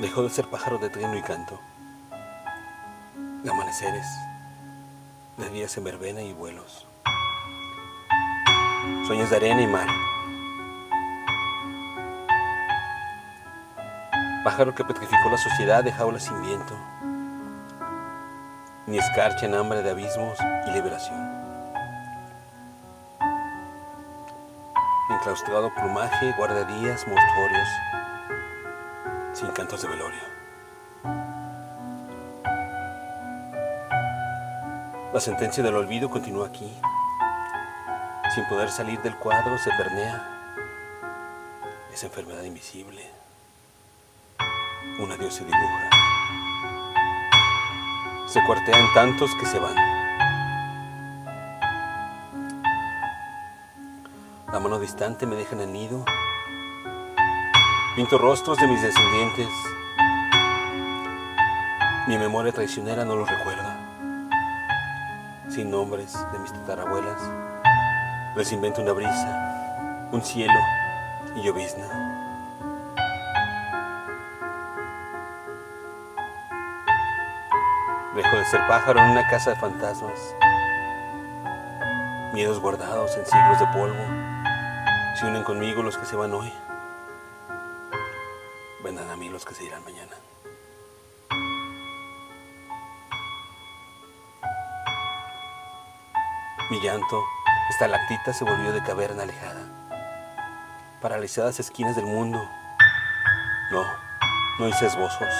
Dejó de ser pájaro de trino y canto. De amaneceres, de días en verbena y vuelos. Sueños de arena y mar. Pájaro que petrificó la sociedad de jaulas sin viento, ni escarcha en hambre de abismos y liberación. Enclaustrado plumaje guarda días mortuorios sin cantos de velorio. La sentencia del olvido continúa aquí. Sin poder salir del cuadro se pernea esa enfermedad invisible. Un adiós se dibuja. Se cuartean tantos que se van. La mano distante me deja en el nido Pinto rostros de mis descendientes. Mi memoria traicionera no los recuerda. Sin nombres de mis tatarabuelas, les invento una brisa, un cielo y llovizna. Dejo de ser pájaro en una casa de fantasmas. Miedos guardados en siglos de polvo. Se unen conmigo los que se van hoy vendrán a mí los que se irán mañana. Mi llanto, esta lactita se volvió de caverna alejada. Paralizadas esquinas del mundo. No, no hice esbozos.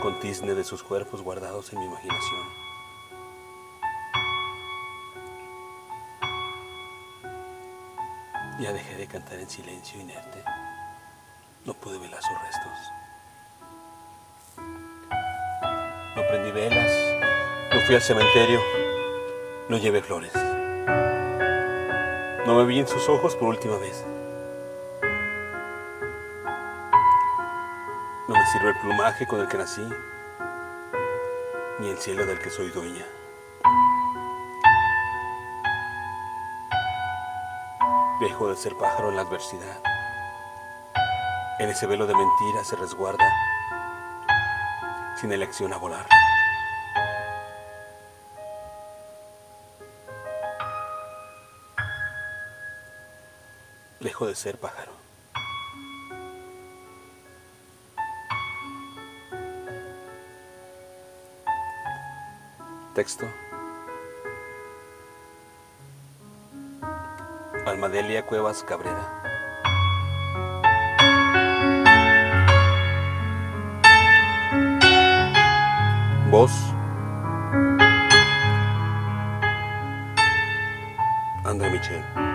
Con tizne de sus cuerpos guardados en mi imaginación. Ya dejé de cantar en silencio inerte. No pude velar sus restos. No prendí velas, no fui al cementerio, no llevé flores. No me vi en sus ojos por última vez. No me sirve el plumaje con el que nací, ni el cielo del que soy dueña. Dejo de ser pájaro en la adversidad. En ese velo de mentira se resguarda, sin elección a volar. Dejo de ser pájaro. Texto. Almadelia Cuevas Cabrera. Voz. André Michel.